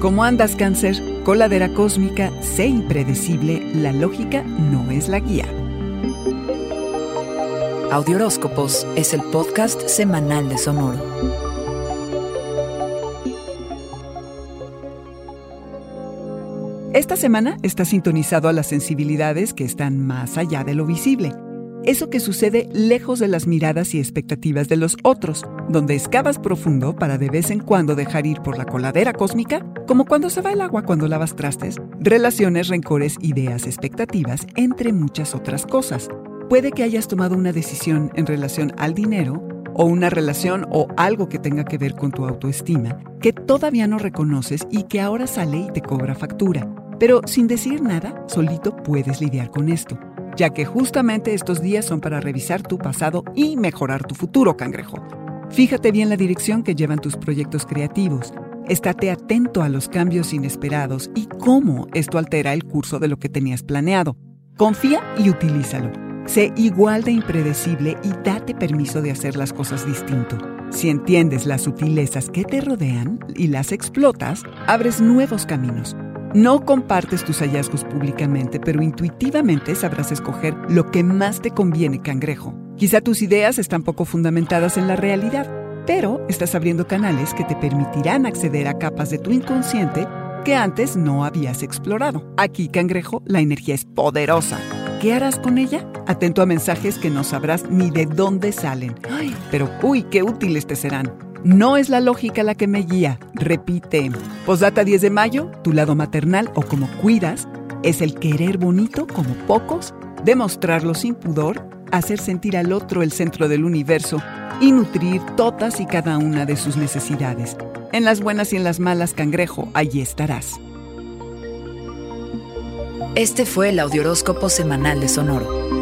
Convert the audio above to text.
¿Cómo andas, cáncer? Coladera cósmica, sé impredecible, la lógica no es la guía. Audioróscopos es el podcast semanal de Sonoro. Esta semana está sintonizado a las sensibilidades que están más allá de lo visible. Eso que sucede lejos de las miradas y expectativas de los otros, donde excavas profundo para de vez en cuando dejar ir por la coladera cósmica, como cuando se va el agua cuando lavas trastes, relaciones, rencores, ideas, expectativas, entre muchas otras cosas. Puede que hayas tomado una decisión en relación al dinero o una relación o algo que tenga que ver con tu autoestima que todavía no reconoces y que ahora sale y te cobra factura. Pero sin decir nada, solito puedes lidiar con esto ya que justamente estos días son para revisar tu pasado y mejorar tu futuro, cangrejo. Fíjate bien la dirección que llevan tus proyectos creativos. Estate atento a los cambios inesperados y cómo esto altera el curso de lo que tenías planeado. Confía y utilízalo. Sé igual de impredecible y date permiso de hacer las cosas distinto. Si entiendes las sutilezas que te rodean y las explotas, abres nuevos caminos. No compartes tus hallazgos públicamente, pero intuitivamente sabrás escoger lo que más te conviene, cangrejo. Quizá tus ideas están poco fundamentadas en la realidad, pero estás abriendo canales que te permitirán acceder a capas de tu inconsciente que antes no habías explorado. Aquí, cangrejo, la energía es poderosa. ¿Qué harás con ella? Atento a mensajes que no sabrás ni de dónde salen. Ay, pero uy, qué útiles te serán. No es la lógica la que me guía. Repite. Posdata 10 de mayo, tu lado maternal o como cuidas es el querer bonito como pocos, demostrarlo sin pudor, hacer sentir al otro el centro del universo y nutrir todas y cada una de sus necesidades. En las buenas y en las malas, cangrejo, allí estarás. Este fue el Audioróscopo Semanal de Sonoro.